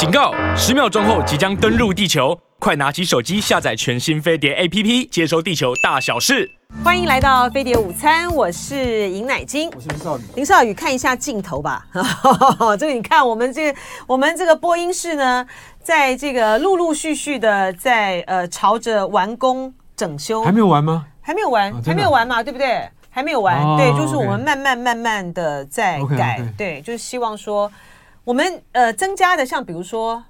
警告！十秒钟后即将登陆地球，快拿起手机下载全新飞碟 APP，接收地球大小事。欢迎来到飞碟午餐，我是尹乃菁，我是林少宇。林少宇，看一下镜头吧。这个你看，我们这个我们这个播音室呢，在这个陆陆续续的在呃朝着完工整修，还没有完吗？还没有完，哦、还没有完嘛，对不对？还没有完，哦、对，就是我们慢慢慢慢的在改，okay, okay. 对，就是希望说我们呃增加的，像比如说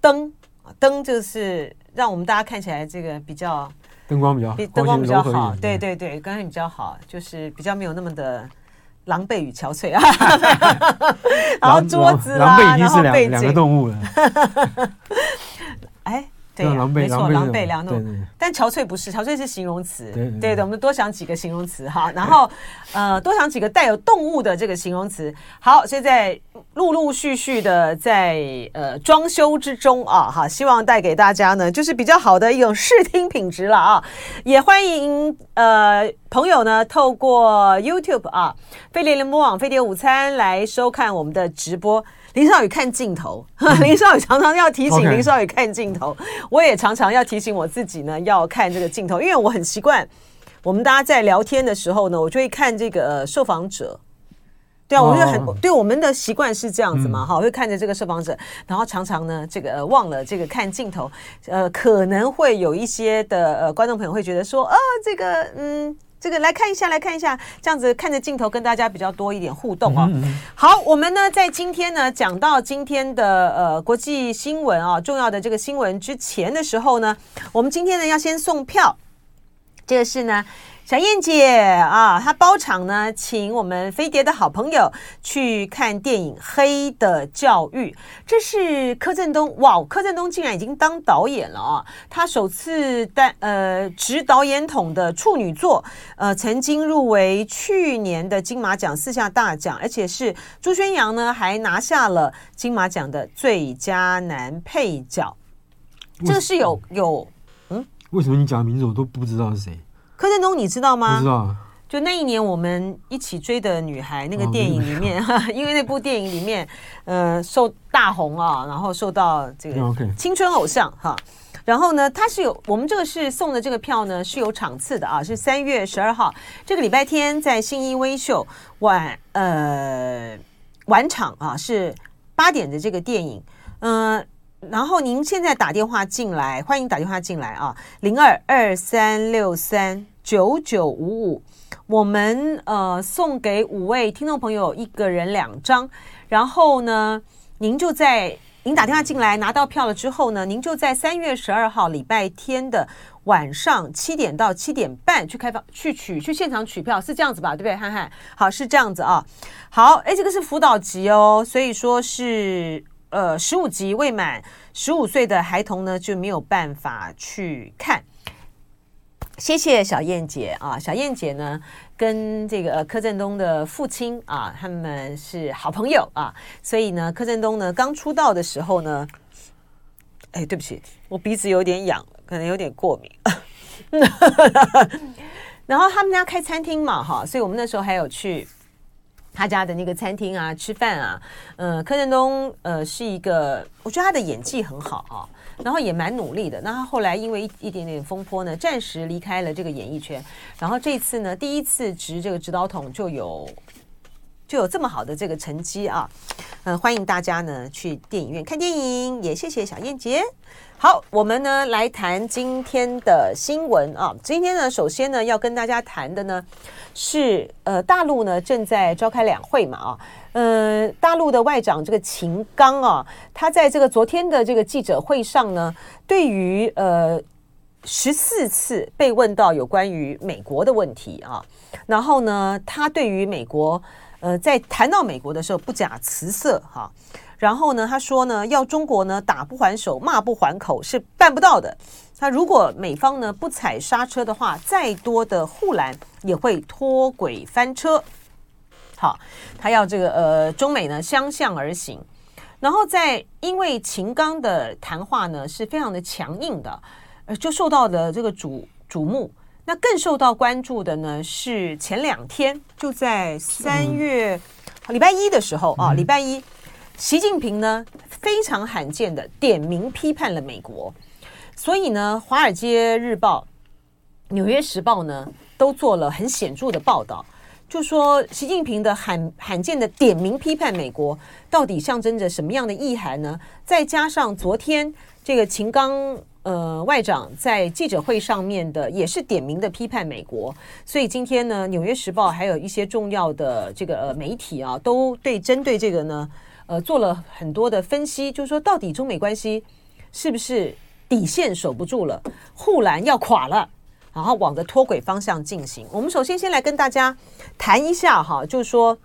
灯，灯就是让我们大家看起来这个比较灯光比较灯光比较好，对对对，刚才比较好，就是比较没有那么的狼狈与憔悴啊。然后桌子啦，狼狈已经是两两个动物了。哎。对、啊，没错，狼狈两种，但憔悴不是，憔悴是形容词。对，对，对，对的，我们多想几个形容词哈，然后呃，多想几个带有动物的这个形容词。好，现在陆陆续续的在呃装修之中啊，哈，希望带给大家呢，就是比较好的一种视听品质了啊。也欢迎呃朋友呢，透过 YouTube 啊，飞碟联播网飞碟午餐来收看我们的直播。林少宇看镜头，林少宇常常要提醒林少宇看镜头，我也常常要提醒我自己呢，要看这个镜头，因为我很习惯，我们大家在聊天的时候呢，我就会看这个受访者，对啊，我觉得很对，我们的习惯是这样子嘛，哈，我会看着这个受访者，然后常常呢，这个忘了这个看镜头，呃，可能会有一些的呃观众朋友会觉得说，啊，这个嗯。这个来看一下，来看一下，这样子看着镜头跟大家比较多一点互动哦。好，我们呢在今天呢讲到今天的呃国际新闻啊，重要的这个新闻之前的时候呢，我们今天呢要先送票，这个是呢。小燕姐啊，她包场呢，请我们飞碟的好朋友去看电影《黑的教育》。这是柯震东，哇，柯震东竟然已经当导演了啊！他首次担呃执导演筒的处女作，呃，曾经入围去年的金马奖四项大奖，而且是朱轩洋呢还拿下了金马奖的最佳男配角。这是有有嗯？为什么你讲的名字我都不知道是谁？柯震东，你知道吗？不知道。就那一年我们一起追的女孩那个电影里面，哦、因为那部电影里面，呃，受大红啊，然后受到这个青春偶像哈。然后呢，他是有我们这个是送的这个票呢是有场次的啊，是三月十二号这个礼拜天在新一微秀晚呃晚场啊，是八点的这个电影，嗯、呃。然后您现在打电话进来，欢迎打电话进来啊，零二二三六三九九五五，我们呃送给五位听众朋友一个人两张，然后呢，您就在您打电话进来拿到票了之后呢，您就在三月十二号礼拜天的晚上七点到七点半去开放去取去现场取票，是这样子吧？对不对，憨憨？好，是这样子啊。好，哎，这个是辅导级哦，所以说是。呃，十五级未满十五岁的孩童呢，就没有办法去看。谢谢小燕姐啊，小燕姐呢跟这个柯震东的父亲啊，他们是好朋友啊，所以呢，柯震东呢刚出道的时候呢，哎，对不起，我鼻子有点痒，可能有点过敏。然后他们家开餐厅嘛，哈，所以我们那时候还有去。他家的那个餐厅啊，吃饭啊，呃，柯震东呃是一个，我觉得他的演技很好啊，然后也蛮努力的。那他后来因为一一点点风波呢，暂时离开了这个演艺圈。然后这次呢，第一次执这个指导筒就有就有这么好的这个成绩啊，呃，欢迎大家呢去电影院看电影，也谢谢小燕姐。好，我们呢来谈今天的新闻啊。今天呢，首先呢要跟大家谈的呢是呃，大陆呢正在召开两会嘛啊，呃，大陆的外长这个秦刚啊，他在这个昨天的这个记者会上呢，对于呃十四次被问到有关于美国的问题啊，然后呢，他对于美国呃在谈到美国的时候不假辞色哈。然后呢，他说呢，要中国呢打不还手，骂不还口是办不到的。他如果美方呢不踩刹车的话，再多的护栏也会脱轨翻车。好，他要这个呃中美呢相向而行。然后在因为秦刚的谈话呢是非常的强硬的，呃就受到了这个瞩瞩目。那更受到关注的呢是前两天就在三月礼拜一的时候啊，礼拜一。习近平呢非常罕见的点名批判了美国，所以呢，《华尔街日报》、《纽约时报》呢都做了很显著的报道，就说习近平的罕罕见的点名批判美国，到底象征着什么样的意涵呢？再加上昨天这个秦刚。呃，外长在记者会上面的也是点名的批判美国，所以今天呢，《纽约时报》还有一些重要的这个呃媒体啊，都对针对这个呢，呃，做了很多的分析，就是说到底中美关系是不是底线守不住了，护栏要垮了，然后往着脱轨方向进行。我们首先先来跟大家谈一下哈，就是说。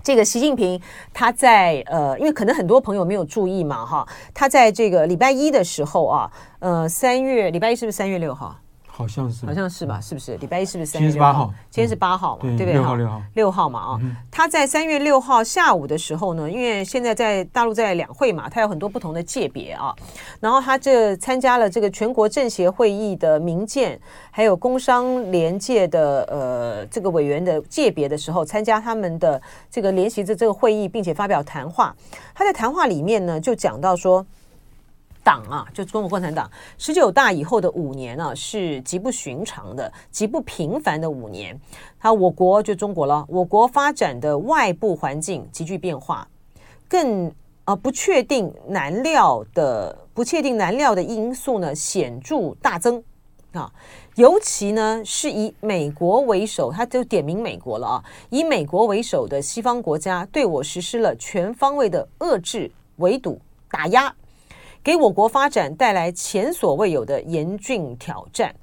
这个习近平他在呃，因为可能很多朋友没有注意嘛哈，他在这个礼拜一的时候啊，呃，三月礼拜一是不是三月六号？好像是，好像是吧？是不是？礼拜一是不是三月六号？今天是八号嘛？对不对？六号，六号，六号嘛啊！他在三月六号下午的时候呢，因为现在在大陆在两会嘛，他有很多不同的界别啊。然后他这参加了这个全国政协会议的民建，还有工商联界的呃这个委员的界别的时候，参加他们的这个联席的这个会议，并且发表谈话。他在谈话里面呢，就讲到说。党啊，就中国共产党十九大以后的五年呢、是极不寻常的、极不平凡的五年。他我国就中国了，我国发展的外部环境急剧变化，更啊不确定难料的不确定难料的因素呢显著大增啊。尤其呢是以美国为首，他就点名美国了啊，以美国为首的西方国家对我实施了全方位的遏制、围堵、打压。给我国发展带来前所未有的严峻挑战，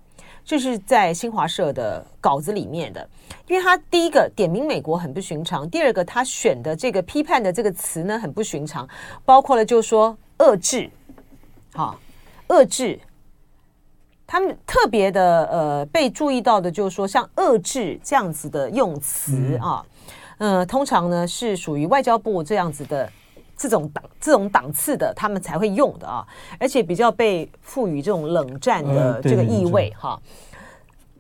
这是在新华社的稿子里面的。因为他第一个点名美国很不寻常，第二个他选的这个批判的这个词呢很不寻常，包括了就是说遏制，好，遏制。他们特别的呃被注意到的就是说像遏制这样子的用词啊，嗯、呃，通常呢是属于外交部这样子的。这种档这种档次的，他们才会用的啊，而且比较被赋予这种冷战的这个意味哈。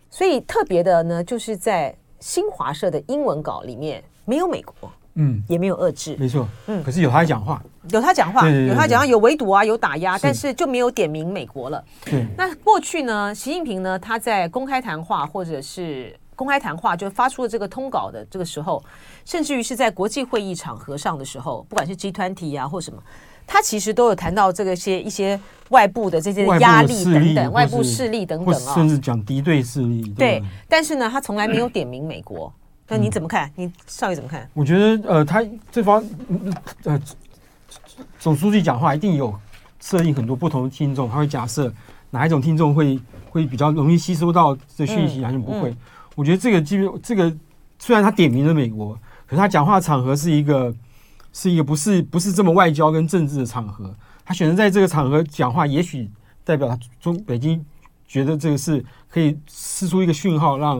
所以特别的呢，就是在新华社的英文稿里面没有美国，嗯，也没有遏制，没错，嗯，可是有他讲话，有他讲话，有他讲话，有围堵啊，有打压，但是就没有点名美国了。对，那过去呢，习近平呢，他在公开谈话或者是。公开谈话就发出了这个通稿的这个时候，甚至于是在国际会议场合上的时候，不管是 G20 啊或什么，他其实都有谈到这个些一些外部的这些压力等等，外部势力等等啊，甚至讲敌对势力。对，但是呢，他从来没有点名美国。那你怎么看？你少爷怎么看？我觉得呃，他这方呃总书记讲话一定有设定很多不同的听众，他会假设哪一种听众会会比较容易吸收到这讯息，还是不会。我觉得这个基本这个虽然他点名了美国，可是他讲话的场合是一个是一个不是不是这么外交跟政治的场合。他选择在这个场合讲话，也许代表他中北京觉得这个是可以释出一个讯号让，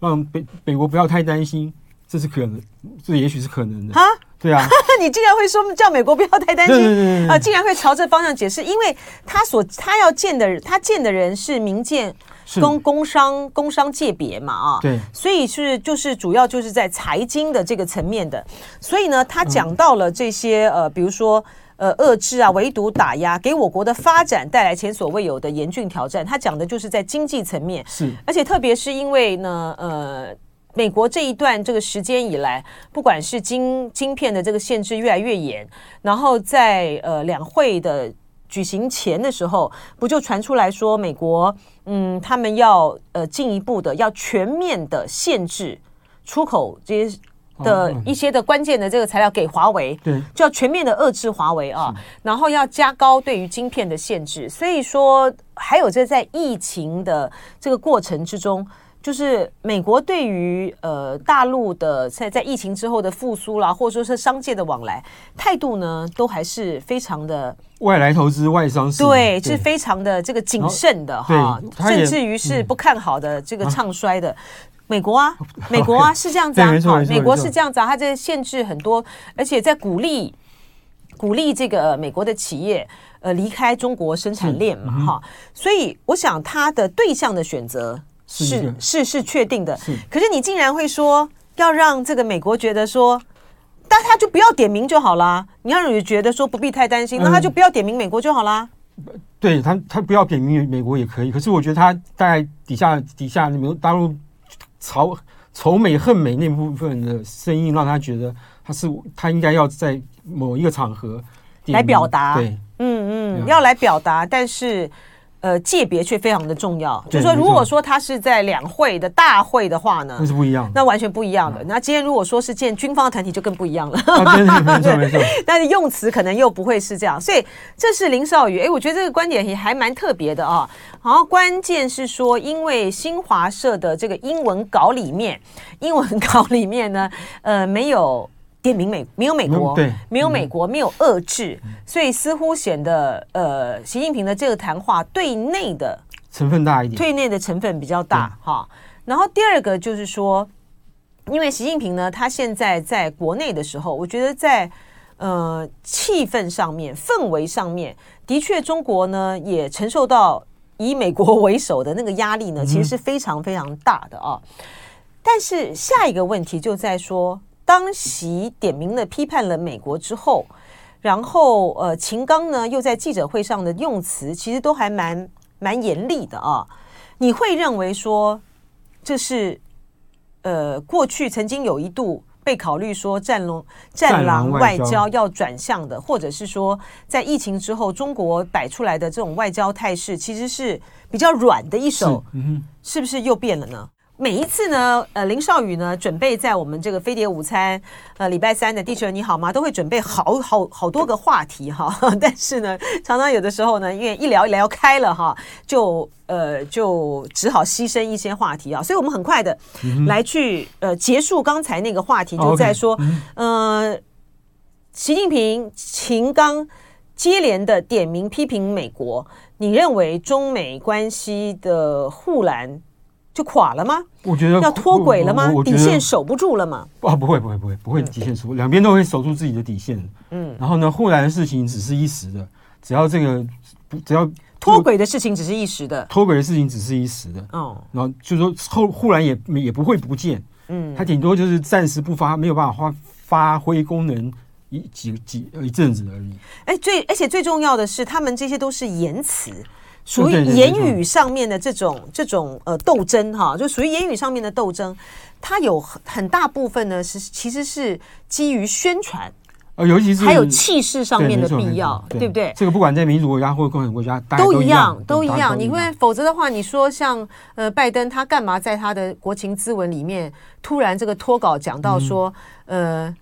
让让北美国不要太担心，这是可能，这也许是可能的。啊，对啊，你竟然会说叫美国不要太担心啊？竟然会朝这方向解释，因为他所他要见的人，他见的人是民建。工工商工商界别嘛啊，对，所以是就是主要就是在财经的这个层面的，所以呢，他讲到了这些呃，比如说呃，遏制啊、围堵、打压，给我国的发展带来前所未有的严峻挑战。他讲的就是在经济层面，是，而且特别是因为呢，呃，美国这一段这个时间以来，不管是晶晶片的这个限制越来越严，然后在呃两会的。举行前的时候，不就传出来说，美国嗯，他们要呃进一步的要全面的限制出口这些的一些的关键的这个材料给华为，对，就要全面的遏制华为啊，然后要加高对于晶片的限制。所以说，还有这在疫情的这个过程之中。就是美国对于呃大陆的在在疫情之后的复苏啦，或者说是商界的往来态度呢，都还是非常的外来投资、外商对，是非常的这个谨慎的哈，甚至于是不看好的这个唱衰的。美国啊，美国啊是这样子啊，美国是这样子啊，它在限制很多，而且在鼓励鼓励这个美国的企业呃离开中国生产链嘛哈，所以我想他的对象的选择。是是是确定的，可是你竟然会说要让这个美国觉得说，但他就不要点名就好啦。你要是觉得说不必太担心，那他就不要点名美国就好啦。嗯、对他，他不要点名美国也可以。可是我觉得他大概底下底下你们大陆仇仇美恨美那部分的声音，让他觉得他是他应该要在某一个场合来表达。对，嗯嗯，要来表达，但是。呃，界别却非常的重要。就是说，如果说他是在两会的大会的话呢，那是不一样，那完全不一样的。那今天如果说是见军方的团体，就更不一样了。没错 没错，但是用词可能又不会是这样。所以这是林少宇，哎，我觉得这个观点也还蛮特别的啊。然后关键是说，因为新华社的这个英文稿里面，英文稿里面呢，呃，没有。点名美没有美国，对，没有美国，没有遏制，所以似乎显得呃，习近平的这个谈话对内的成分大一点，对内的成分比较大哈。然后第二个就是说，因为习近平呢，他现在在国内的时候，我觉得在呃气氛上面、氛围上面，的确中国呢也承受到以美国为首的那个压力呢，其实是非常非常大的啊。但是下一个问题就在说。当席点名了批判了美国之后，然后呃，秦刚呢又在记者会上的用词其实都还蛮蛮严厉的啊。你会认为说这是呃过去曾经有一度被考虑说战龙战狼外交要转向的，或者是说在疫情之后中国摆出来的这种外交态势其实是比较软的一手，是不是又变了呢？每一次呢，呃，林少宇呢，准备在我们这个飞碟午餐，呃，礼拜三的地球人你好吗，都会准备好好好多个话题哈。但是呢，常常有的时候呢，因为一聊一聊开了哈，就呃就只好牺牲一些话题啊。所以我们很快的来去呃结束刚才那个话题，就在说，呃，习近平、秦刚接连的点名批评美国，你认为中美关系的护栏？就垮了吗？我觉得要脱轨了吗？底线守不住了吗？啊，不会，不会，不会，不会底线守，两边都会守住自己的底线。嗯，然后呢，护栏的事情只是一时的，只要这个，只要脱轨的事情只是一时的，脱轨的事情只是一时的。哦，然后就是说后护栏也也不会不见。嗯，它顶多就是暂时不发，没有办法发发挥功能一几几一阵子而已。哎，最而且最重要的是，他们这些都是言辞。属于言语上面的这种这种呃斗争哈，就属于言语上面的斗争，它有很很大部分呢是其实是基于宣传，呃，尤其是还有气势上面的必要，对不对？这个不管在民主国家或者共产国家都一样，都一样。你会否则的话，你说像呃拜登他干嘛在他的国情咨文里面突然这个脱稿讲到说呃。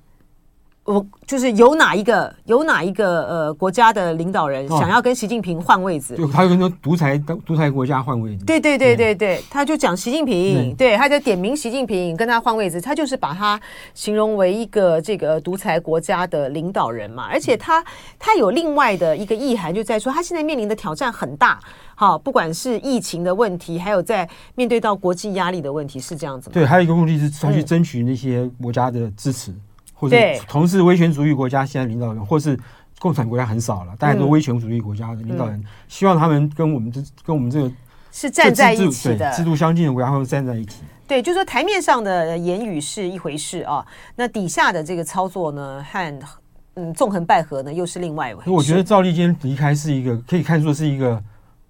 我就是有哪一个有哪一个呃国家的领导人想要跟习近平换位置？就他跟说独裁独裁国家换位置。对对对对对，他就讲习近平，对，他在点名习近平跟他换位置，他就是把他形容为一个这个独裁国家的领导人嘛。而且他他有另外的一个意涵，就在说他现在面临的挑战很大，好，不管是疫情的问题，还有在面对到国际压力的问题，是这样子吗？对，还有一个目的是他去争取那些国家的支持。或者同是威权主义国家现在领导人，或是共产国家很少了，大家都威权主义国家的领导人，希望他们跟我们这跟我们这个是站在一起的，制度相近的国家会站在一起。对，就是说台面上的言语是一回事啊，那底下的这个操作呢，和嗯纵横捭阖呢，又是另外一回事。我觉得赵立坚离开是一个可以看作是一个，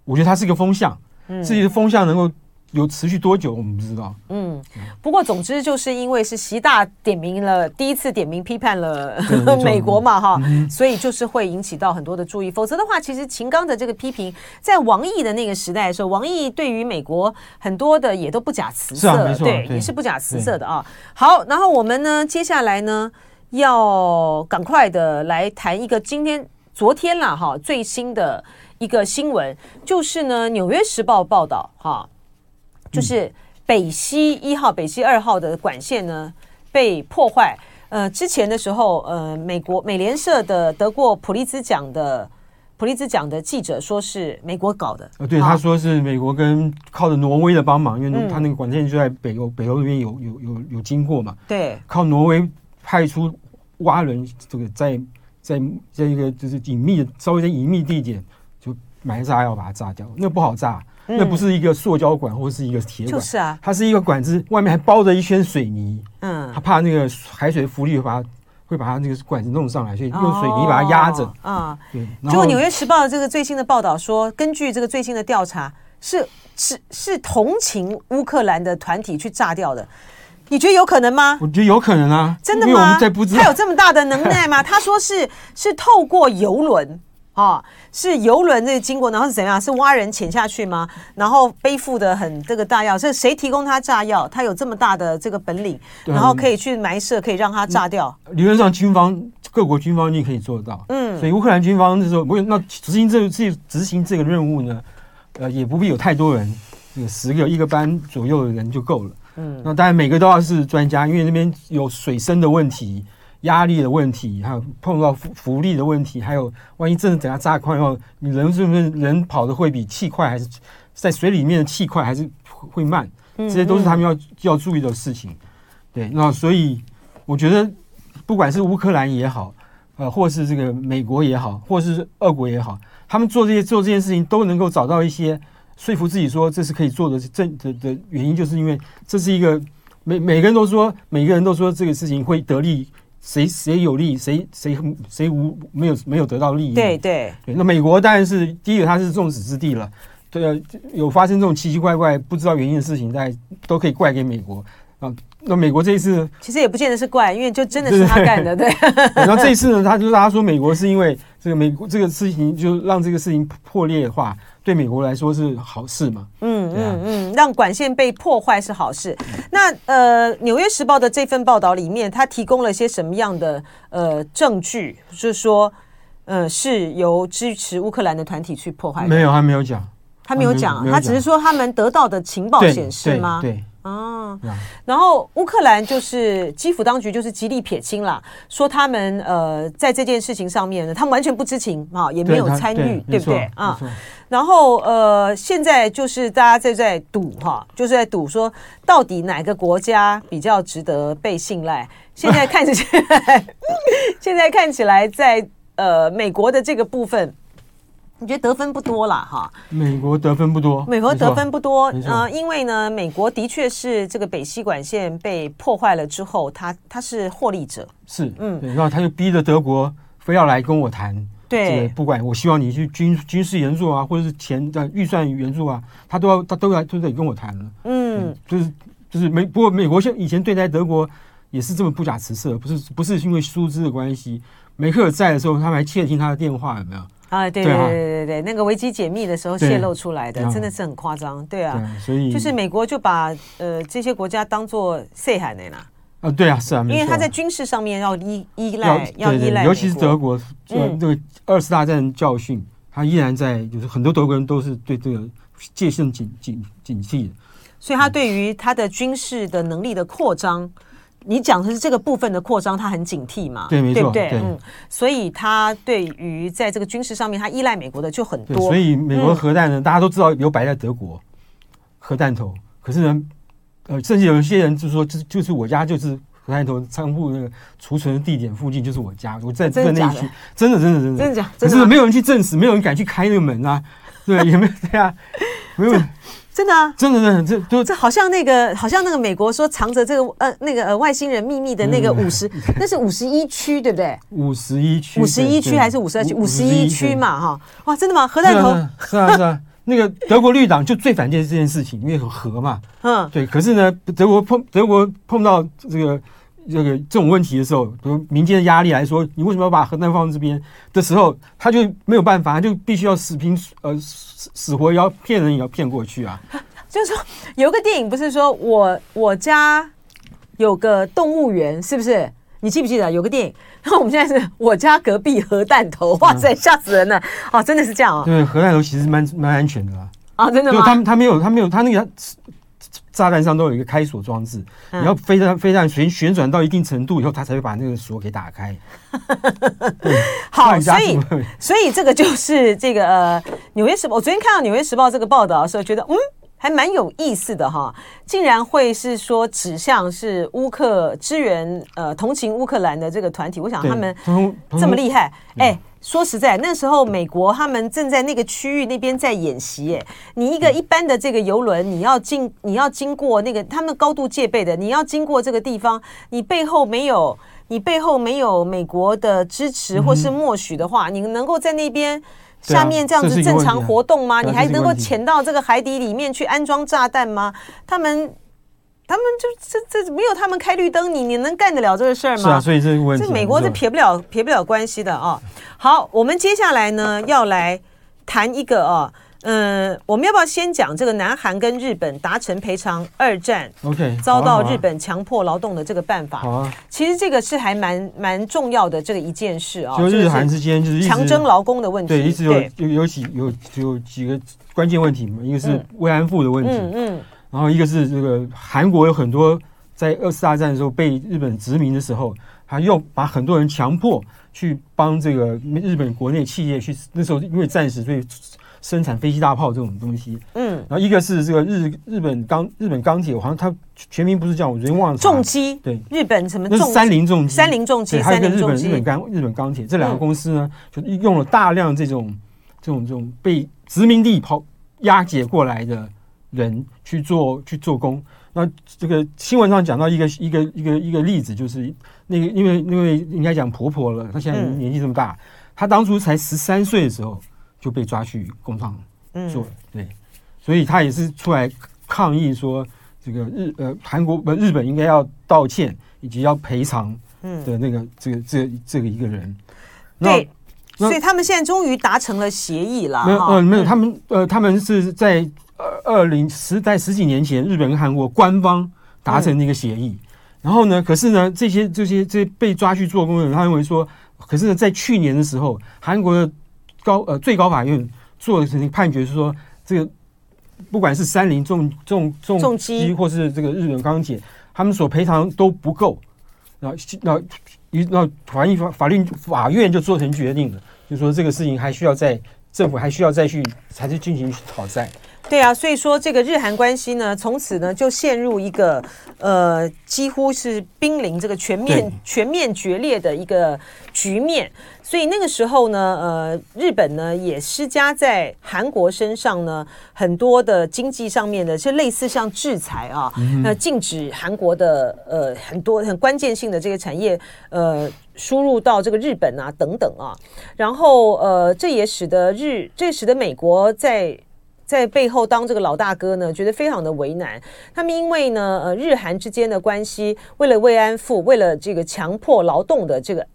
我觉得他是一个风向，自己的风向能够。有持续多久我们不知道。嗯，不过总之就是因为是习大点名了，第一次点名批判了 美国嘛，哈，所以就是会引起到很多的注意。否则的话，其实秦刚的这个批评，在王毅的那个时代的时候，王毅对于美国很多的也都不假辞色，对，也是不假辞色的啊。好，然后我们呢，接下来呢，要赶快的来谈一个今天、昨天了哈，最新的一个新闻，就是呢，《纽约时报》报道哈。就是北溪一号、北溪二号的管线呢被破坏。呃，之前的时候，呃，美国美联社的得过普利兹奖的普利兹奖的记者说是美国搞的。呃，对，他说是美国跟靠着挪威的帮忙，因为他那个管线就在北欧，北欧那边有有有有经过嘛。对，靠挪威派出蛙人，这个在在在一个就是隐秘的稍微的隐秘地点就埋炸药把它炸掉，那不好炸。那不是一个塑胶管或是一个铁管，就是啊，它是一个管子，外面还包着一圈水泥。嗯，他怕那个海水浮力会把它会把它那个管子弄上来，所以用水泥把它压着。啊、哦，对。结果《纽约时报》的这个最新的报道说，根据这个最新的调查，是是是同情乌克兰的团体去炸掉的。你觉得有可能吗？我觉得有可能啊。真的吗？他有这么大的能耐吗？他说是是透过游轮啊，是游轮这个经过，然后是怎样？是挖人潜下去吗？然后背负的很这个大药，是谁提供他炸药？他有这么大的这个本领，然后可以去埋设，可以让他炸掉。理论上，军方各国军方你可以做到。嗯，所以乌克兰军方那时候，那执行这个执行这个任务呢，呃，也不必有太多人，有十个一个班左右的人就够了。嗯，那当然每个都要是专家，因为那边有水深的问题、压力的问题，还有碰到浮浮力的问题，还有万一真的等下炸快以后，你人是不是人跑的会比气快，还是在水里面的气快还是会慢？这些都是他们要要注意的事情。对，那所以我觉得，不管是乌克兰也好，呃，或是这个美国也好，或是俄国也好，他们做这些做这件事情都能够找到一些。说服自己说这是可以做的，正的的原因就是因为这是一个每每个人都说，每个人都说这个事情会得利，谁谁有利，谁谁谁无没有没有得到利益。对对对，那美国当然是第一个，它是众矢之的了。对啊，有发生这种奇奇怪怪不知道原因的事情，大家都可以怪给美国啊。那美国这一次其实也不见得是怪，因为就真的 是他干的，对。然后这一次呢，他就是他说美国是因为这个美国这个事情就让这个事情破裂化。对美国来说是好事嘛？嗯嗯嗯，让管线被破坏是好事。那呃，《纽约时报》的这份报道里面，他提供了些什么样的呃证据？就是说，呃，是由支持乌克兰的团体去破坏？没有，他没有讲，他没有讲，他只是说他们得到的情报显示吗？对。对对哦，然后乌克兰就是基辅当局就是极力撇清了，说他们呃在这件事情上面呢，他们完全不知情啊，也没有参与，对，对不对啊？然后呃，现在就是大家在在赌哈，就是在赌说到底哪个国家比较值得被信赖？现在看起来，现在看起来在呃美国的这个部分。你觉得得分不多了哈？美国得分不多，美国得分不多，呃，因为呢，美国的确是这个北溪管线被破坏了之后，他他是获利者，是，嗯，然后他就逼着德国非要来跟我谈，对，不管我希望你去军军事援助啊，或者是钱的预算援助啊，他都要他都要都得跟我谈了，嗯，就是就是美不过美国现以前对待德国也是这么不假辞色，不是不是因为疏资的关系，梅克尔在的时候，他们还窃听他的电话，有没有？啊，对对对对对，那个危机解密的时候泄露出来的，真的是很夸张，对啊，所以就是美国就把呃这些国家当做塞海的啦，啊，对啊，是啊，因为他在军事上面要依依赖，要依赖，尤其是德国，这个二次大战教训，他依然在，就是很多德国人都是对这个戒慎警警警惕的，所以他对于他的军事的能力的扩张。你讲的是这个部分的扩张，他很警惕嘛？对，没错，对不对？对，嗯，所以他对于在这个军事上面，他依赖美国的就很多。所以美国核弹呢，嗯、大家都知道有摆在德国核弹头，可是呢，呃，甚至有一些人就说，就就是我家就是核弹头仓库那个储存的地点附近就是我家，我在这个那区，真的真的真的真的假？可是没有人去证实，没有人敢去开那个门啊，对，也没有对啊，没有。真的啊，真的真的，这就这好像那个，好像那个美国说藏着这个呃那个呃外星人秘密的那个五十，那是五十一区对不对？五十一区，五十一区还是五十二区？五十一区嘛哈，哇，真的吗？核弹头是啊是啊，那个德国绿党就最反对这件事情，因为核嘛，嗯，对。可是呢，德国碰德国碰到这个这个这种问题的时候，比如民间的压力来说，你为什么要把核弹放这边的时候，他就没有办法，他就必须要死拼呃。死活也要骗人，也要骗过去啊！就是说，有个电影不是说我我家有个动物园，是不是？你记不记得有个电影？然后我们现在是我家隔壁核弹头，哇塞，吓死人了！哦，真的是这样啊！对，核弹头其实蛮蛮安全的啦。啊，真的吗？他他没有他没有他那个炸弹上都有一个开锁装置，你要飞弹飞弹旋旋转到一定程度以后，它才会把那个锁给打开。好，所以所以这个就是这个呃，《纽约时报》。我昨天看到《纽约时报》这个报道的时候，觉得嗯，还蛮有意思的哈。竟然会是说指向是乌克支援呃同情乌克兰的这个团体，我想他们这么厉害，哎。说实在，那时候美国他们正在那个区域那边在演习，哎，你一个一般的这个游轮，你要进你要经过那个他们高度戒备的，你要经过这个地方，你背后没有你背后没有美国的支持或是默许的话，嗯、你能够在那边下面这样子正常活动吗？啊啊、你还能够潜到这个海底里面去安装炸弹吗？他们。他们就这这没有他们开绿灯，你你能干得了这个事儿吗？是啊，所以这个问题，这美国是撇不了撇不了关系的啊。好，我们接下来呢要来谈一个啊，嗯、呃，我们要不要先讲这个南韩跟日本达成赔偿二战？OK，遭到日本强迫劳动的这个办法。好啊，其实这个是还蛮蛮重要的这个一件事啊。就日韩之间就是强征劳工的问题，对，一直有有有几有有几个关键问题嘛，一个是慰安妇的问题，嗯。嗯然后一个是这个韩国有很多在二次大战的时候被日本殖民的时候，他又把很多人强迫去帮这个日本国内企业去，那时候因为战时所以生产飞机大炮这种东西。嗯。然后一个是这个日日本钢日本钢铁，好像它全名不是叫我人忘了。重机。对。日本什么重？那是三菱重机。三菱重机。还有一个日本日本钢日本钢铁这两个公司呢，就用了大量这种这种这种被殖民地抛押解过来的。人去做去做工，那这个新闻上讲到一个一个一个一个例子，就是那个因为因为应该讲婆婆了，她现在年纪这么大，她当初才十三岁的时候就被抓去工厂做，对，所以她也是出来抗议说，这个日呃韩国不日本应该要道歉以及要赔偿的那个这个这这个一个人，对，所以他们现在终于达成了协议了，没有呃没有，他们呃他们是在。二二零十在十几年前，日本跟韩国官方达成一个协议，然后呢，可是呢，这些这些这些被抓去做工的人，他认为说，可是呢，在去年的时候，韩国的高呃最高法院做的那个判决是说，这个不管是三菱重重重机。或是这个日本钢铁，他们所赔偿都不够，然后然后一那法律法法律法院就做成决定了，就说这个事情还需要在政府还需要再去才是进行讨债。对啊，所以说这个日韩关系呢，从此呢就陷入一个呃几乎是濒临这个全面全面决裂的一个局面。所以那个时候呢，呃，日本呢也施加在韩国身上呢很多的经济上面的，就类似像制裁啊，那禁止韩国的呃很多很关键性的这个产业呃输入到这个日本啊等等啊。然后呃，这也使得日这也使得美国在。在背后当这个老大哥呢，觉得非常的为难。他们因为呢，呃，日韩之间的关系，为了慰安妇，为了这个强迫劳动的这个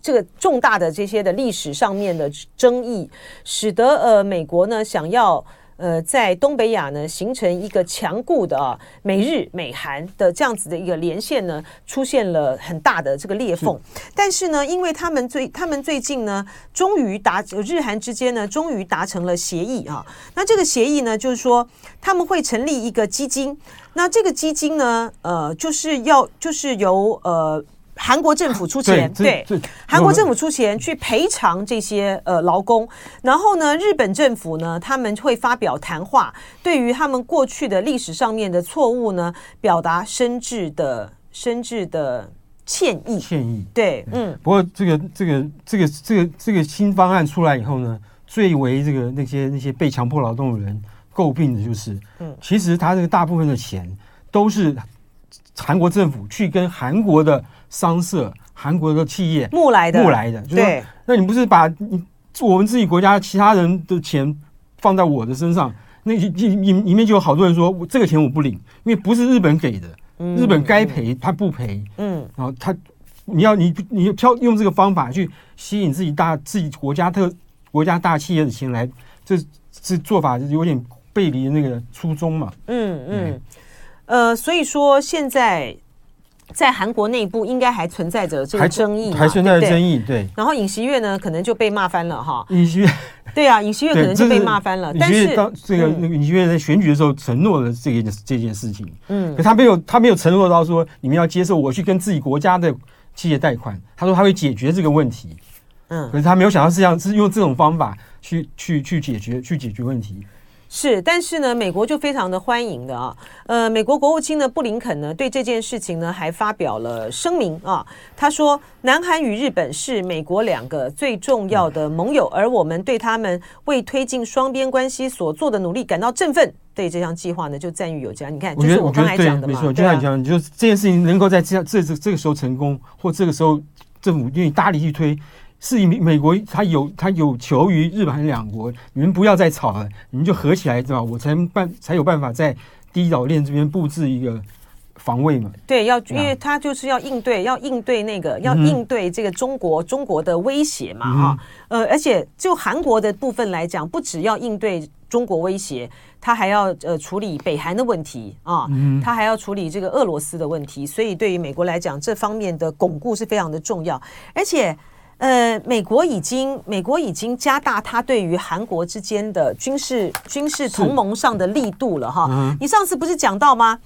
这个重大的这些的历史上面的争议，使得呃美国呢想要。呃，在东北亚呢，形成一个强固的啊，美日美韩的这样子的一个连线呢，出现了很大的这个裂缝。但是呢，因为他们最他们最近呢，终于达日韩之间呢，终于达成了协议啊。那这个协议呢，就是说他们会成立一个基金。那这个基金呢，呃，就是要就是由呃。韩国政府出钱，对，韩国政府出钱去赔偿这些呃劳工，然后呢，日本政府呢，他们会发表谈话，对于他们过去的历史上面的错误呢，表达深挚的深挚的歉意。歉意，对，嗯。不过这个这个这个这个这个新方案出来以后呢，最为这个那些那些被强迫劳动的人诟病的就是，嗯，其实他这个大部分的钱都是韩国政府去跟韩国的。商社、韩国的企业募来的，募来的，就是说，那你不是把你我们自己国家其他人的钱放在我的身上？那里里里面就有好多人说，这个钱我不领，因为不是日本给的，日本该赔他不赔，嗯，然后他你要你你挑用这个方法去吸引自己大自己国家特国家大企业的钱来，这这做法有点背离那个初衷嘛，嗯嗯，呃，所以说现在。在韩国内部应该还存在着这个争议，还存在着争议，对。然后尹锡悦呢，可能就被骂翻了哈。尹锡悦，对啊，尹锡悦可能就被骂翻了。但是当这个那个尹锡悦在选举的时候承诺了这个这件事情，嗯，可他没有他没有承诺到说你们要接受我去跟自己国家的企业贷款，他说他会解决这个问题，嗯，可是他没有想到是这样，是用这种方法去去去解决去解决问题。是，但是呢，美国就非常的欢迎的啊。呃，美国国务卿呢，布林肯呢，对这件事情呢，还发表了声明啊。他说，南韩与日本是美国两个最重要的盟友，而我们对他们为推进双边关系所做的努力感到振奋。对这项计划呢就赞誉有加。你看，我觉得我刚才讲的没错，就像你讲，就是这件事情能够在这样这这这个时候成功，或这个时候政府愿意大力去推，是美美国他有他有求于日本两国，你们不要再吵了，你们就合起来，对吧？我才办才有办法在第一岛链这边布置一个。防卫嘛，对，要因为他就是要应对，要应对那个，要应对这个中国中国的威胁嘛，哈，呃，而且就韩国的部分来讲，不只要应对中国威胁，他还要呃处理北韩的问题啊，他还要处理这个俄罗斯的问题，所以对于美国来讲，这方面的巩固是非常的重要。而且，呃，美国已经美国已经加大他对于韩国之间的军事军事同盟上的力度了哈。你上次不是讲到吗？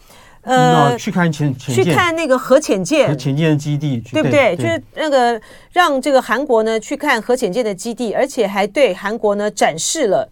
呃，去看潜潜去看那个核潜舰核潜舰的基地，对不对？就是那个让这个韩国呢去看核潜舰的基地，而且还对韩国呢展示了，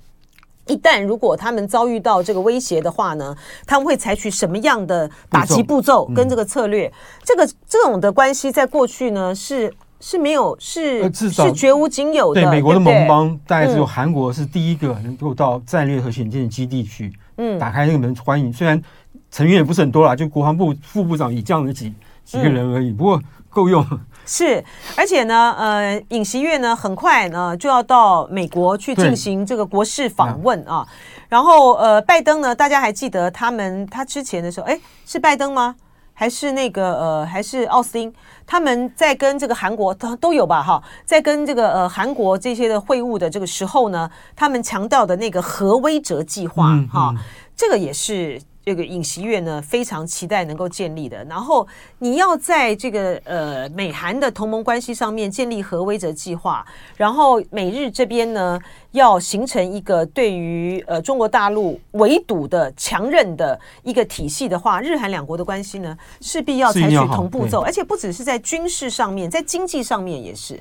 一旦如果他们遭遇到这个威胁的话呢，他们会采取什么样的打击步骤跟这个策略？这个这种的关系在过去呢是是没有是是绝无仅有的。对美国的盟邦，大概只有韩国是第一个能够到战略核潜舰的基地去，嗯，打开那个门欢迎。虽然。成员也不是很多啦，就国防部副部长以这样的几几个人而已，嗯、不过够用。是，而且呢，呃，尹锡悦呢，很快呢就要到美国去进行这个国事访问啊。然后，呃，拜登呢，大家还记得他们他之前的时候，哎，是拜登吗？还是那个呃，还是奥斯汀？他们在跟这个韩国都都有吧？哈，在跟这个呃韩国这些的会晤的这个时候呢，他们强调的那个核威慑计划，哈、嗯嗯，这个也是。这个尹锡悦呢，非常期待能够建立的。然后你要在这个呃美韩的同盟关系上面建立核威则计划，然后美日这边呢要形成一个对于呃中国大陆围堵的强韧的一个体系的话，日韩两国的关系呢势必要采取同步骤，而且不只是在军事上面，在经济上面也是。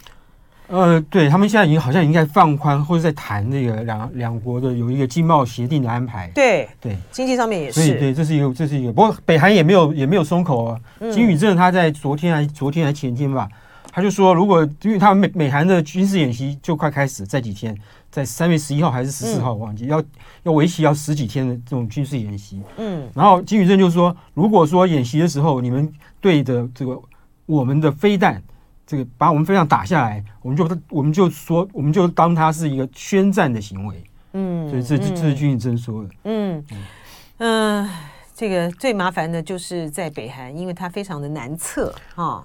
呃，对他们现在已经好像应该放宽，或者在谈那个两两国的有一个经贸协定的安排。对对，经济上面也是。所以对，这是一个，这是一个。不过北韩也没有也没有松口啊。金宇正他在昨天还昨天还前天吧，他就说，如果因为他们美美韩的军事演习就快开始，在几天，在三月十一号还是十四号，忘记要要为期要十几天的这种军事演习。嗯。然后金宇正就说，如果说演习的时候你们对着这个我们的飞弹。这个把我们飞弹打下来，我们就我们就说，我们就当它是一个宣战的行为。嗯，所以这这是军事真说的。嗯嗯，这个最麻烦的就是在北韩，因为它非常的难测啊、哦。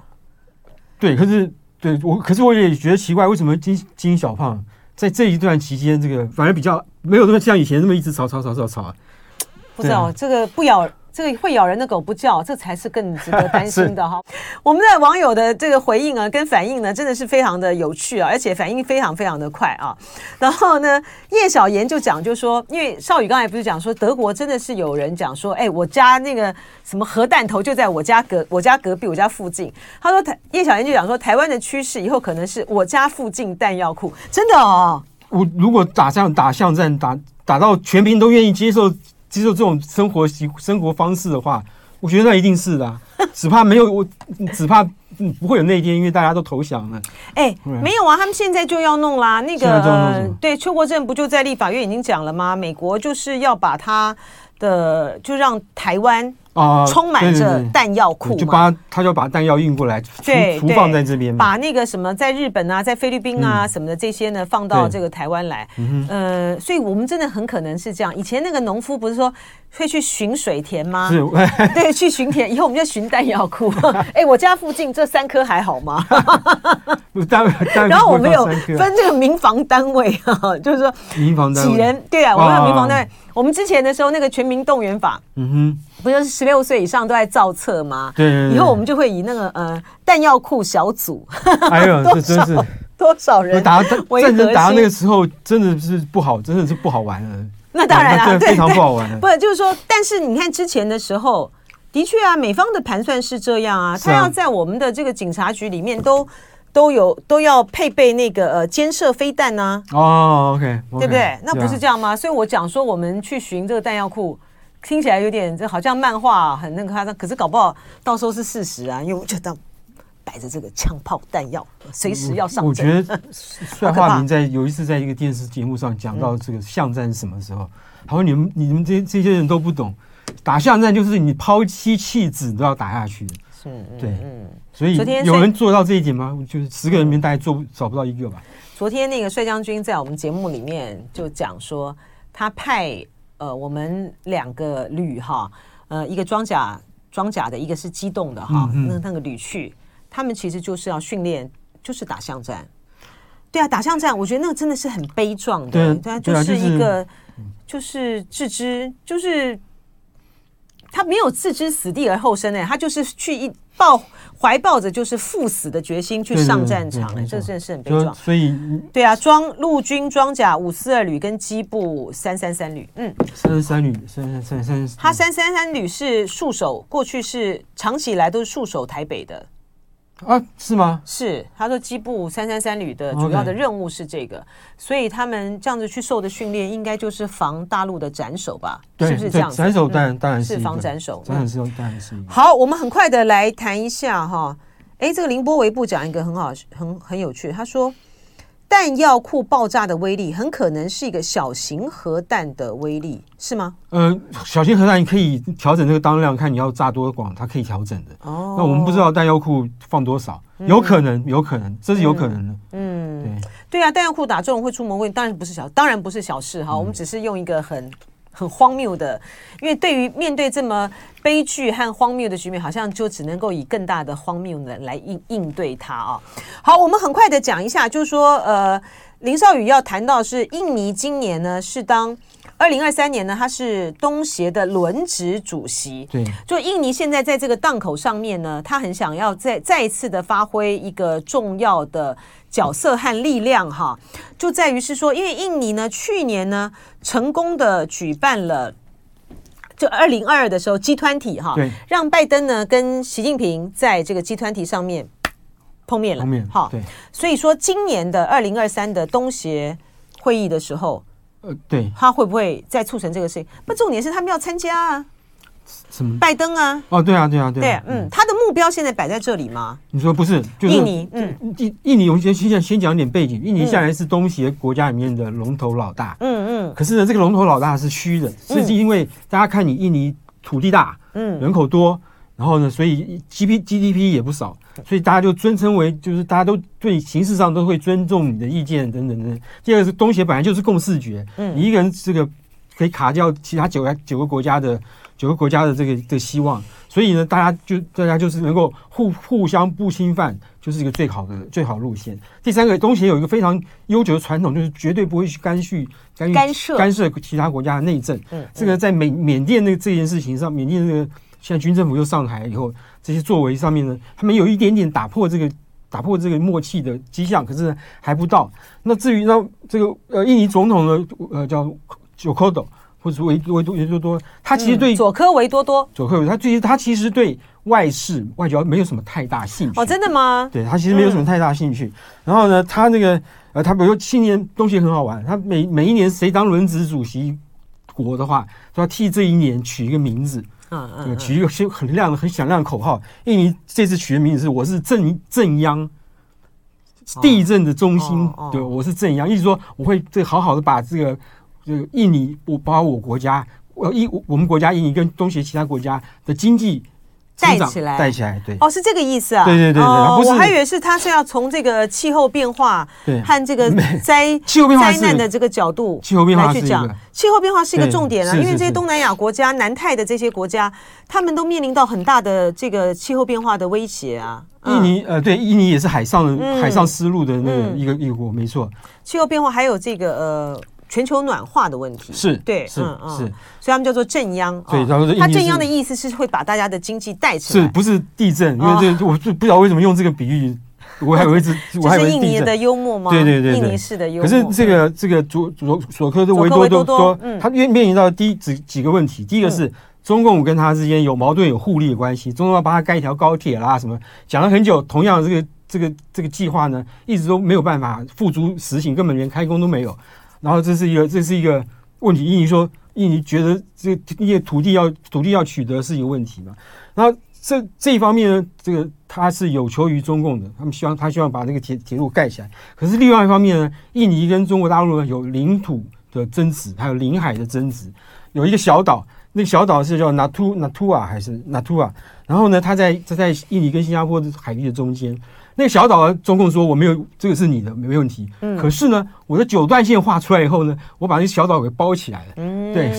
对，可是对我，可是我也觉得奇怪，为什么金金小胖在这一段期间，这个反而比较没有那么像以前那么一直吵吵吵吵吵。不知道、啊、这个不咬。这个会咬人的狗不叫，这才是更值得担心 的哈。我们的网友的这个回应啊，跟反应呢，真的是非常的有趣啊，而且反应非常非常的快啊。然后呢，叶小妍就讲，就说，因为少宇刚才不是讲说，德国真的是有人讲说，哎，我家那个什么核弹头就在我家隔我家隔壁我家附近。他说台叶小妍就讲说，台湾的趋势以后可能是我家附近弹药库，真的哦。我如果打仗打巷战打打到全民都愿意接受。接受这种生活习生活方式的话，我觉得那一定是的、啊，只怕没有我，只怕不会有那一天，因为大家都投降了。哎、欸，没有啊，他们现在就要弄啦。那个，呃、对，邱国正不就在立法院已经讲了吗？美国就是要把他的，就让台湾。啊，充满着弹药库，就把他就把弹药运过来，对，储放在这边，把那个什么在日本啊，在菲律宾啊什么的这些呢，放到这个台湾来。呃，所以我们真的很可能是这样。以前那个农夫不是说会去寻水田吗？是，对，去寻田，以后我们就寻弹药库。哎，我家附近这三颗还好吗？然后我们有分这个民防单位啊，就是说民防单位，几人？对啊，我们有民防单位。我们之前的时候那个全民动员法，嗯哼。不就是十六岁以上都在造册吗？对，对，对，以后我们就会以那个呃弹药库小组，哎呦，这真是多少人打战争打到那个时候，真的是不好，真的是不好玩了。那当然了，啊，非常不好玩。不，就是说，但是你看之前的时候，的确啊，美方的盘算是这样啊，他要在我们的这个警察局里面都都有都要配备那个呃监射飞弹呢。哦，OK，对不对？那不是这样吗？所以我讲说，我们去寻这个弹药库。听起来有点这好像漫画很那个夸张，可是搞不好到时候是事实啊，因为我觉得摆着这个枪炮弹药，随时要上阵。我觉得帅化民在有一次在一个电视节目上讲到这个巷战是什么时候，他说你们你们这这些人都不懂，打巷战就是你抛妻弃子都要打下去的。是，对，嗯，所以有人做到这一点吗？就是十个人里面大概做找不到一个吧。昨天那个帅将军在我们节目里面就讲说，他派呃我们两个旅哈，呃一个装甲装甲的，一个是机动的哈，那那个旅去，他们其实就是要训练，就是打巷战。对啊，打巷战，我觉得那个真的是很悲壮的，对，对啊，就是一个就是置之就是。他没有置之死地而后生呢，他就是去一抱怀抱着就是赴死的决心去上战场哎，这真的是很悲壮。所以，对啊，装陆军装甲五四二旅跟机部三三三旅，嗯，三三三旅，三三三三，他三三三旅是戍守，过去是长期以来都是戍守台北的。啊，是吗？是，他说基部三三三旅的主要的任务是这个.所以他们这样子去受的训练，应该就是防大陆的斩首吧？对是不是这样子？斩首当然、嗯、当然是，是防斩首，当然是当然是。好，我们很快的来谈一下哈，哎，这个凌波微步讲一个很好，很很有趣，他说。弹药库爆炸的威力很可能是一个小型核弹的威力，是吗？嗯、呃，小型核弹你可以调整这个当量，看你要炸多广，它可以调整的。哦，那我们不知道弹药库放多少，有可能，有可能，这是有可能的。嗯，对，对啊，弹药库打中会出门问题，当然不是小，当然不是小事哈。嗯、我们只是用一个很。很荒谬的，因为对于面对这么悲剧和荒谬的局面，好像就只能够以更大的荒谬的来应应对它啊。好，我们很快的讲一下，就是说，呃，林少宇要谈到是印尼今年呢是当二零二三年呢，他是东协的轮值主席。对，就印尼现在在这个档口上面呢，他很想要再再一次的发挥一个重要的。角色和力量哈，就在于是说，因为印尼呢，去年呢，成功的举办了，就二零二二的时候集团体哈，对，让拜登呢跟习近平在这个集团体上面碰面了，碰面哈，对，所以说今年的二零二三的东协会议的时候，呃，对，他会不会再促成这个事情？不，重点是他们要参加啊。什么？拜登啊？哦，对啊，对啊，对啊。对，嗯，他的目标现在摆在这里吗？你说不是？就是、印尼，嗯，印印尼，我们先先先讲点背景。印尼向来是东协国家里面的龙头老大，嗯嗯。可是呢，这个龙头老大是虚的，是因为大家看你印尼土地大，嗯，人口多，然后呢，所以 G P G D P 也不少，所以大家就尊称为，就是大家都对形式上都会尊重你的意见等等等等。第二个是东协本来就是共视觉，嗯，你一个人这个可以卡掉其他九个九个国家的。九个国家的这个这个希望，所以呢，大家就大家就是能够互互相不侵犯，就是一个最好的最好路线。第三个，东协有一个非常悠久的传统，就是绝对不会去干预干预干涉干涉其他国家的内政。嗯，嗯，这个在缅缅甸那个这件事情上，缅甸那个现在军政府又上台以后，这些作为上面呢，他们有一点点打破这个打破这个默契的迹象，可是还不到。那至于那这个呃，印尼总统呢，呃，叫久科多。或者维维多维多多，他其实对佐科维多多，佐科维他其实他其实对外事外交没有什么太大兴趣。哦，真的吗？对，他其实没有什么太大兴趣。然后呢，他那个呃，他比如说今年东西很好玩，他每每一年谁当轮值主席国的话，都要替这一年取一个名字，嗯嗯，取一个很很亮的很响亮的口号。印尼这次取的名字是我是震震央，地震的中心，对，我是震央，意思说我会这好好的把这个。这个印尼，我包括我国家，我印我们国家印尼跟东协其他国家的经济带起来，带起来，对，哦，是这个意思啊，对对对对，哦、我还以为是他是要从这个气候变化和这个灾气候变化灾难的这个角度气候变化来去讲，气候变化是一个重点啊，因为这些东南亚国家、南太的这些国家，他们都面临到很大的这个气候变化的威胁啊。印尼呃，对，印尼也是海上的、嗯、海上丝路的那个一个一个国，没错。气候变化还有这个呃。全球暖化的问题是对，是嗯是，所以他们叫做震央。对，它震央的意思是会把大家的经济带起来，是不是地震？因为这我就不知道为什么用这个比喻，我还以为是，我还以为印尼的幽默吗？对对对，印尼式的幽默。可是这个这个佐佐佐科的维多多说，他面面临到第几几个问题？第一个是中共跟他之间有矛盾、有互利的关系，中共要帮他盖一条高铁啦什么，讲了很久。同样这个这个这个计划呢，一直都没有办法付诸实行，根本连开工都没有。然后这是一个，这是一个问题。印尼说，印尼觉得这个因为土地要土地要取得是一个问题嘛。然后这这一方面呢，这个他是有求于中共的，他们希望他希望把那个铁铁路盖起来。可是另外一方面呢，印尼跟中国大陆呢有领土的争执，还有领海的争执。有一个小岛，那个小岛是叫纳图纳图瓦还是纳图瓦？然后呢，它在它在印尼跟新加坡的海域的中间。那个小岛，中共说我没有这个是你的，没问题。嗯。可是呢，我的九段线画出来以后呢，我把那个小岛给包起来了。嗯。对，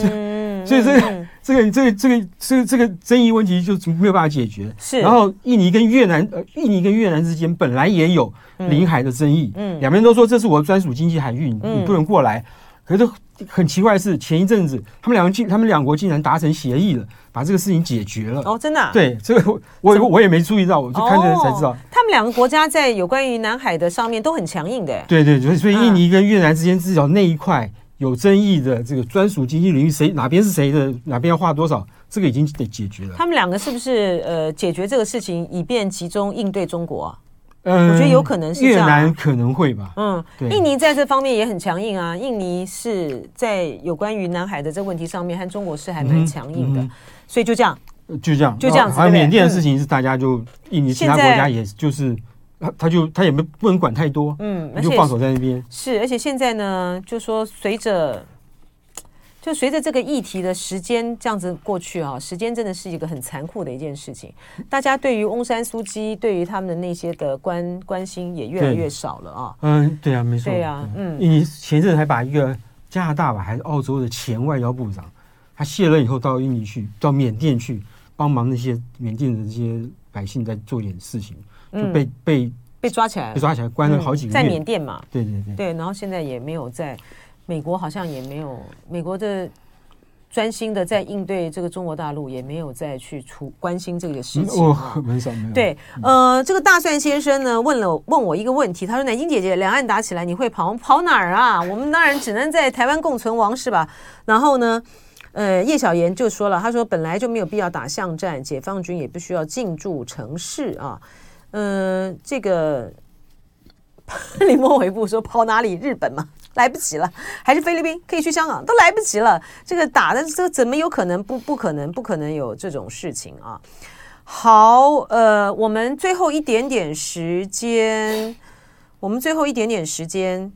所以这个这个这个这个这个这个争议问题就没有办法解决。是。然后印尼跟越南呃，印尼跟越南之间本来也有领海的争议。嗯。两边都说这是我专属经济海域，你不能过来。可是。很奇怪的是，前一阵子他们两个竟，他们两国竟然达成协议了，把这个事情解决了。哦，真的、啊？对，这个我我我也没注意到，我就看着才知道。哦、他们两个国家在有关于南海的上面都很强硬的。对对，所以所以印尼跟越南之间至少那一块有争议的这个专属经济领域，谁哪边是谁的，哪边要划多少，这个已经得解决了。他们两个是不是呃解决这个事情，以便集中应对中国、啊？嗯，我觉得有可能是越南可能会吧。嗯，对，印尼在这方面也很强硬啊。印尼是在有关于南海的这个问题上面和中国是还蛮强硬的，嗯嗯、所以就这样，就这样，就这样子。还有缅甸的事情是大家就、嗯、印尼其他国家也就是他他就他也没不能管太多，嗯，就放手在那边。是，而且现在呢，就说随着。就随着这个议题的时间这样子过去啊，时间真的是一个很残酷的一件事情。大家对于翁山苏姬，对于他们的那些的关关心也越来越少了啊。嗯，对啊，没错。对啊，嗯。你前阵子还把一个加拿大吧，还是澳洲的前外交部长，他卸任以后到印尼去，到缅甸去帮忙那些缅甸的这些百姓在做点事情，就被、嗯、被被抓起来，被抓起来关了好几个月。在缅甸嘛。对对对。对，然后现在也没有在。美国好像也没有，美国的专心的在应对这个中国大陆，也没有再去出关心这个事情。哦，很少没有。对，呃，这个大蒜先生呢问了问我一个问题，他说：“乃菁姐姐，两岸打起来你会跑跑哪儿啊？我们当然只能在台湾共存亡，是吧？”然后呢，呃，叶小妍就说了，他说本来就没有必要打巷战，解放军也不需要进驻城市啊。嗯、呃，这个 林莫回复说跑哪里？日本嘛。来不及了，还是菲律宾可以去香港，都来不及了。这个打的这个怎么有可能不不可能不可能有这种事情啊？好，呃，我们最后一点点时间，我们最后一点点时间，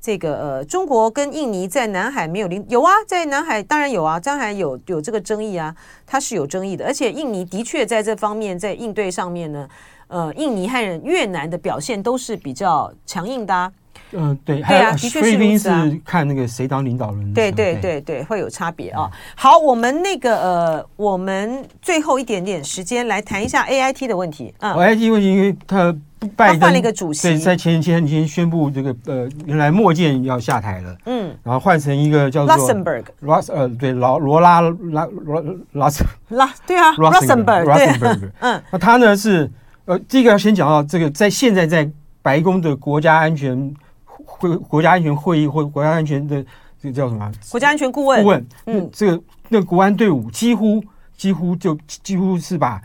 这个呃，中国跟印尼在南海没有领有啊，在南海当然有啊，当然有有这个争议啊，它是有争议的，而且印尼的确在这方面在应对上面呢，呃，印尼和越南的表现都是比较强硬的啊。嗯，对，对啊，的确是如此啊。看那个谁当领导人，对对对。对，会有差别啊。好，我们那个呃，我们最后一点点时间来谈一下 A I T 的问题。嗯，A I T 问题，因为他拜登换了一个主席，对，在前前几天宣布这个呃，原来莫健要下台了，嗯，然后换成一个叫做 Rosenberg，呃，对，劳罗拉拉罗拉斯拉，对啊，Rosenberg，嗯，那他呢是呃，第一个要先讲到这个，在现在在白宫的国家安全。会国家安全会议或国家安全的这个叫什么？国家安全顾问。顾问，嗯，这个那个国安队伍几乎几乎就几乎是把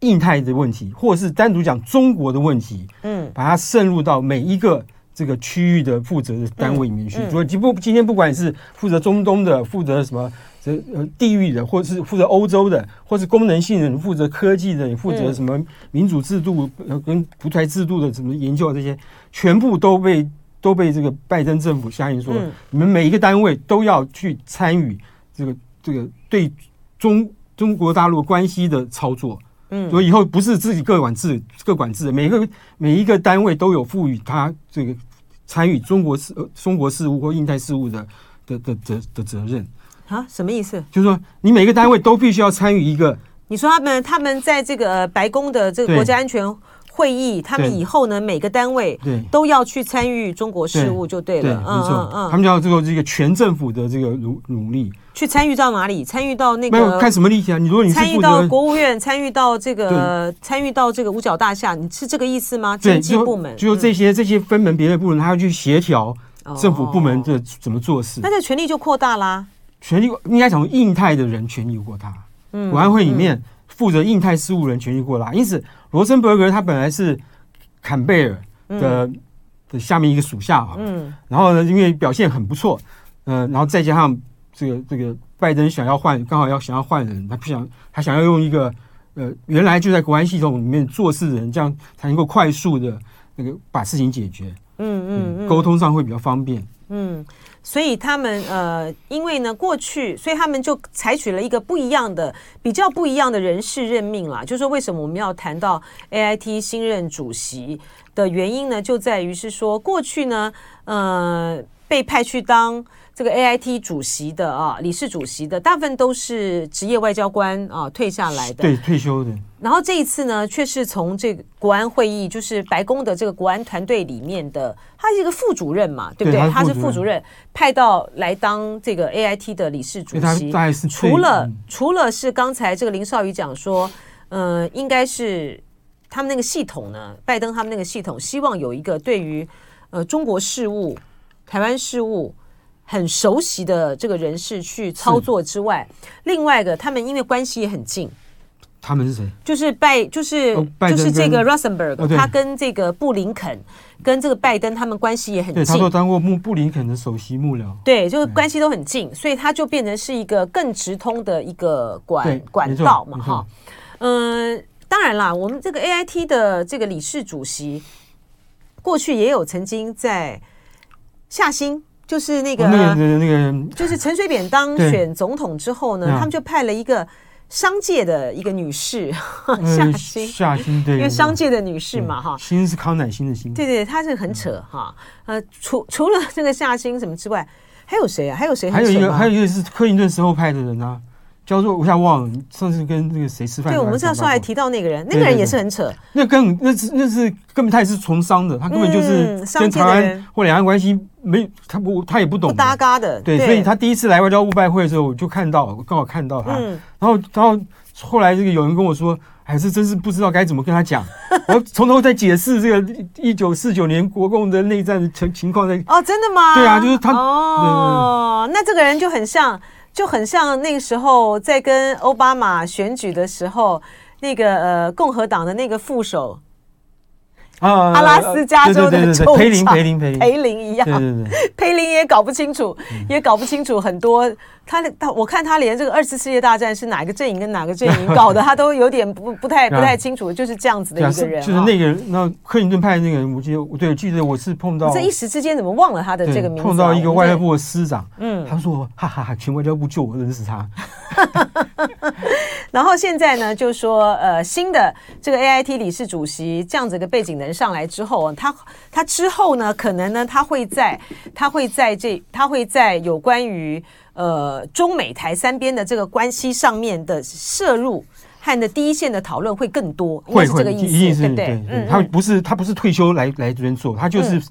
印太的问题，或者是单独讲中国的问题，嗯，把它渗入到每一个这个区域的负责的单位里面去。所以，不，今天不管是负责中东的，负责什么这？呃，地域的，或者是负责欧洲的，或是功能性的，负责科技的，负责什么民主制度呃跟独裁制度的什么研究这些，全部都被都被这个拜登政府下令说，嗯、你们每一个单位都要去参与这个这个对中中国大陆关系的操作。嗯，所以以后不是自己各管制各管制，每个每一个单位都有赋予他这个参与中国事中国事务或印太事务的的的责的责任。啊，什么意思？就是说，你每个单位都必须要参与一个。你说他们他们在这个白宫的这个国家安全会议，他们以后呢，每个单位都要去参与中国事务，就对了。没错，嗯，他们叫这个这个全政府的这个努努力。去参与到哪里？参与到那个？没有看什么力气啊？你如果你参与到国务院，参与到这个，参与到这个五角大厦，你是这个意思吗？经济部门，就这些这些分门别类部门，他要去协调政府部门的怎么做事，那这权力就扩大啦。权力应该从印太的人权力过大，嗯，国安会里面负责印太事务人权力过大，因此罗森伯格他本来是坎贝尔的的下面一个属下啊，嗯，然后呢，因为表现很不错，嗯，然后再加上这个这个拜登想要换，刚好要想要换人，他不想他想要用一个呃，原来就在国安系统里面做事的人，这样才能够快速的那个把事情解决。嗯嗯，嗯，沟通上会比较方便。嗯，所以他们呃，因为呢过去，所以他们就采取了一个不一样的、比较不一样的人事任命啦。就是说，为什么我们要谈到 AIT 新任主席的原因呢？就在于是说，过去呢，呃，被派去当。这个 AIT 主席的啊，理事主席的大部分都是职业外交官啊，退下来的，对，退休的。然后这一次呢，却是从这个国安会议，就是白宫的这个国安团队里面的，他是一个副主任嘛，对不对？他是副主任，派到来当这个 AIT 的理事主席。除了除了是刚才这个林少宇讲说，呃，应该是他们那个系统呢，拜登他们那个系统希望有一个对于呃中国事务、台湾事务。很熟悉的这个人士去操作之外，另外一个他们因为关系也很近，他们是谁？就是拜，就是、哦、就是这个 Rosenberg，、哦、他跟这个布林肯跟这个拜登他们关系也很近。他都当过布布林肯的首席幕僚，对，就是关系都很近，所以他就变成是一个更直通的一个管管道嘛，哈。嗯、呃，当然啦，我们这个 AIT 的这个理事主席过去也有曾经在夏兴。就是那个、哦、那个那个，就是陈水扁当选总统之后呢，他们就派了一个商界的一个女士 夏欣夏欣，对，因为商界的女士嘛哈，欣是康乃馨的欣，对对，她是很扯哈。呃，除除了这个夏欣什么之外，还有谁啊？还有谁？还有一个，还有一个是克林顿时候派的人啊。叫做我一下忘了，上次跟那个谁吃饭？对，我们这时候还提到那个人，那个人也是很扯。那更那是那是根本他也是从商的，他根本就是跟台湾或两岸关系没他不他也不懂不搭嘎的。对，所以他第一次来外交部拜会的时候，我就看到，我刚好看到他。然后然后后来这个有人跟我说，哎，这真是不知道该怎么跟他讲。然后从头再解释这个一九四九年国共的内战的情情况在。哦，真的吗？对啊，就是他。哦，那这个人就很像。就很像那个时候在跟奥巴马选举的时候，那个呃共和党的那个副手。啊，阿拉斯加州的州长裴林，培林，培林，一样，对对对，裴林也搞不清楚，也搞不清楚很多。他他，我看他连这个二次世界大战是哪个阵营跟哪个阵营 搞的，他都有点不不太不太清楚，就是这样子的一个人。就是那个那克林顿派那个人，我记得，对，记得我是碰到。这一时之间怎么忘了他的这个名字？碰到一个外交部的司长，嗯，他说，哈哈哈，全外交部就我认识他。然后现在呢，就说呃，新的这个 AIT 理事主席这样子一个背景人上来之后，他他之后呢，可能呢，他会在他会在这他会在有关于呃中美台三边的这个关系上面的摄入和的第一线的讨论会更多，会是这个意思，对不对？对对，他不是他不是退休来来这边做，他就是、嗯、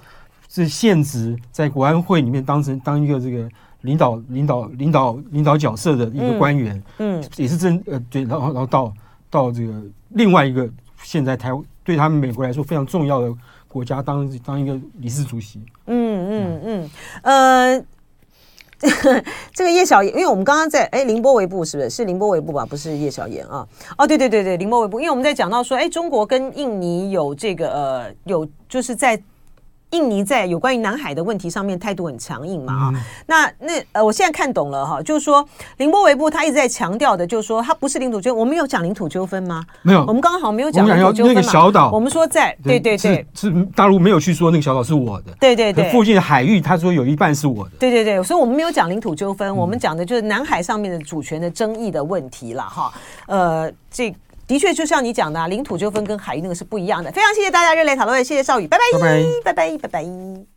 是现职在国安会里面当成当一个这个。领导、领导、领导、领导角色的一个官员，嗯，嗯也是真呃对，然后然后到到这个另外一个现在台对他们美国来说非常重要的国家当当一个理事主席，嗯嗯嗯，呃，这个叶小闫，因为我们刚刚在哎凌波微步是不是是凌波微步吧？不是叶小闫啊？哦，对对对对，凌波微步，因为我们在讲到说，哎，中国跟印尼有这个呃有就是在。印尼在有关于南海的问题上面态度很强硬嘛啊、嗯，那那呃，我现在看懂了哈，就是说林波维布他一直在强调的，就是说他不是领土纠，我们有讲领土纠纷吗？没有，我们刚刚好没有讲领土纠纷。那个小岛，我们说在对对对，是，是大陆没有去说那个小岛是我的，对对对，附近的海域他说有一半是我的，对对对，所以我们没有讲领土纠纷，我们讲的就是南海上面的主权的争议的问题了哈，呃这。的确，就像你讲的，领土纠纷跟海域那个是不一样的。非常谢谢大家热烈讨论，谢谢少宇，拜拜，拜拜，拜拜，拜拜。